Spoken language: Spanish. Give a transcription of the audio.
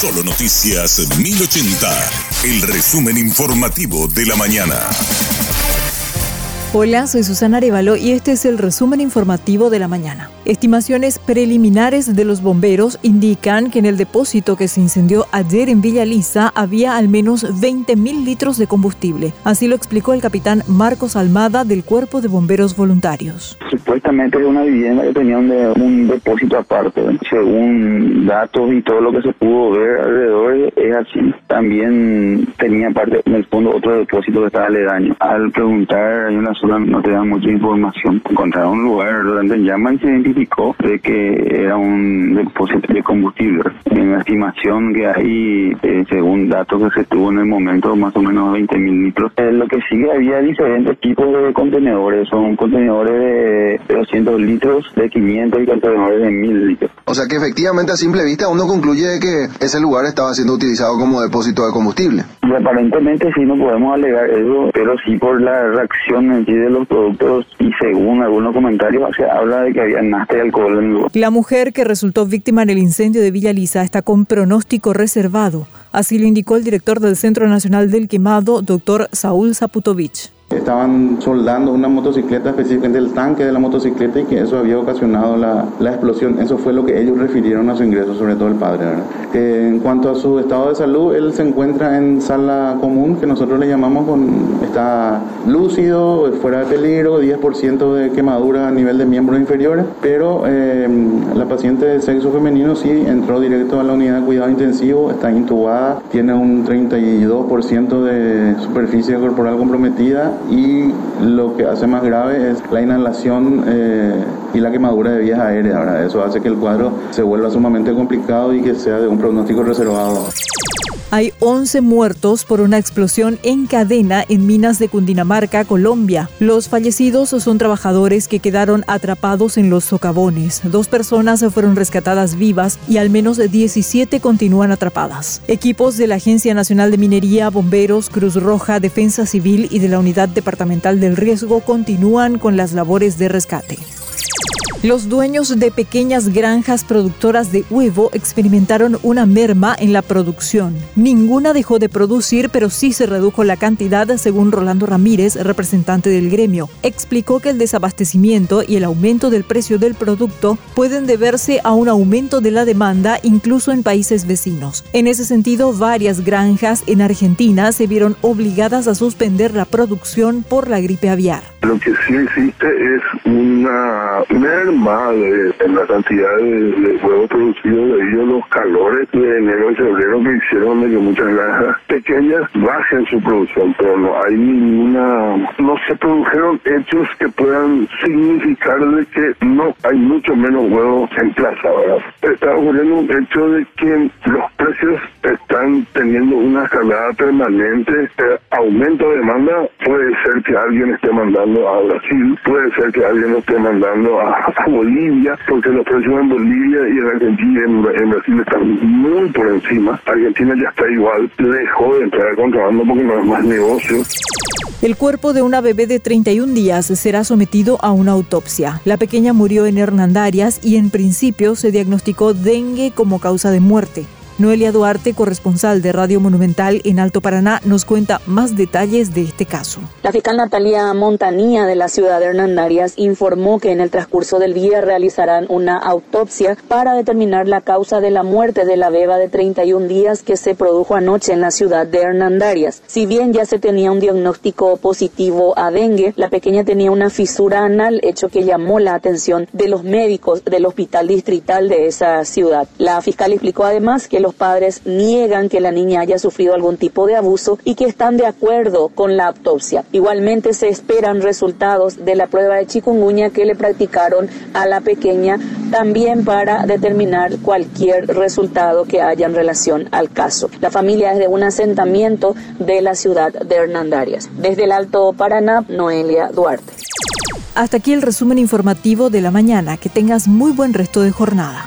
Solo Noticias 1080, el resumen informativo de la mañana. Hola, soy Susana Arevalo y este es el resumen informativo de la mañana. Estimaciones preliminares de los bomberos indican que en el depósito que se incendió ayer en Villa Lisa había al menos 20.000 litros de combustible. Así lo explicó el capitán Marcos Almada del Cuerpo de Bomberos Voluntarios. Supuestamente es una vivienda que tenía un, un depósito aparte. Según datos y todo lo que se pudo ver alrededor es así. También tenía parte en el fondo otro depósito que estaba aledaño. Al preguntar, hay una zona no te dan mucha información. Encontraron un lugar donde llaman se de que era un depósito de combustible. En la estimación que hay, eh, según datos que se tuvo en el momento, más o menos 20 mil litros. Eh, lo que sigue había diferentes tipos de contenedores. Son contenedores de 200 litros, de 500 y contenedores de 1000 litros. O sea que efectivamente a simple vista uno concluye que ese lugar estaba siendo utilizado como depósito de combustible. aparentemente sí no podemos alegar eso, pero sí por la reacción en sí de los productos y según algunos comentarios se habla de que había nafta y alcohol en lugar. La mujer que resultó víctima en el incendio de Villa Lisa está con pronóstico reservado. Así lo indicó el director del Centro Nacional del Quemado, doctor Saúl Zaputovich. Estaban soldando una motocicleta, específicamente el tanque de la motocicleta, y que eso había ocasionado la, la explosión. Eso fue lo que ellos refirieron a su ingreso, sobre todo el padre. En cuanto a su estado de salud, él se encuentra en sala común, que nosotros le llamamos con. está lúcido, fuera de peligro, 10% de quemadura a nivel de miembros inferiores, pero eh, la paciente de sexo femenino sí entró directo a la unidad de cuidado intensivo, está intubada, tiene un 32% de superficie corporal comprometida y lo que hace más grave es la inhalación eh, y la quemadura de vías aéreas. Eso hace que el cuadro se vuelva sumamente complicado y que sea de un pronóstico reservado. Hay 11 muertos por una explosión en cadena en minas de Cundinamarca, Colombia. Los fallecidos son trabajadores que quedaron atrapados en los socavones. Dos personas fueron rescatadas vivas y al menos 17 continúan atrapadas. Equipos de la Agencia Nacional de Minería, Bomberos, Cruz Roja, Defensa Civil y de la Unidad Departamental del Riesgo continúan con las labores de rescate. Los dueños de pequeñas granjas productoras de huevo experimentaron una merma en la producción. Ninguna dejó de producir, pero sí se redujo la cantidad, según Rolando Ramírez, representante del gremio. Explicó que el desabastecimiento y el aumento del precio del producto pueden deberse a un aumento de la demanda incluso en países vecinos. En ese sentido, varias granjas en Argentina se vieron obligadas a suspender la producción por la gripe aviar. Lo que sí existe es una merma de, en la cantidad de, huevos producidos debido a los calores de enero y febrero que hicieron de que muchas granjas pequeñas bajen su producción, pero no hay ninguna, no se produjeron hechos que puedan significar de que no hay mucho menos huevos en plaza, ¿verdad? Está ocurriendo un hecho de que los precios están teniendo una escalada permanente, eh, aumento de demanda, puede ser que alguien esté mandando a Brasil, puede ser que alguien lo esté mandando a, Bolivia, porque los precios en Bolivia y en Argentina y en, Brasil están muy por encima. Argentina ya está igual, dejó de entrar contrabando porque no es más negocio. El cuerpo de una bebé de 31 días será sometido a una autopsia. La pequeña murió en Hernandarias y en principio se diagnosticó dengue como causa de muerte. Noelia Duarte, corresponsal de Radio Monumental en Alto Paraná, nos cuenta más detalles de este caso. La fiscal Natalia Montanía de la ciudad de Hernandarias informó que en el transcurso del día realizarán una autopsia para determinar la causa de la muerte de la beba de 31 días que se produjo anoche en la ciudad de Hernandarias. Si bien ya se tenía un diagnóstico positivo a dengue, la pequeña tenía una fisura anal, hecho que llamó la atención de los médicos del hospital distrital de esa ciudad. La fiscal explicó además que los los padres niegan que la niña haya sufrido algún tipo de abuso y que están de acuerdo con la autopsia. Igualmente se esperan resultados de la prueba de chikungunya que le practicaron a la pequeña también para determinar cualquier resultado que haya en relación al caso. La familia es de un asentamiento de la ciudad de Hernandarias. Desde el Alto Paraná, Noelia Duarte. Hasta aquí el resumen informativo de la mañana. Que tengas muy buen resto de jornada.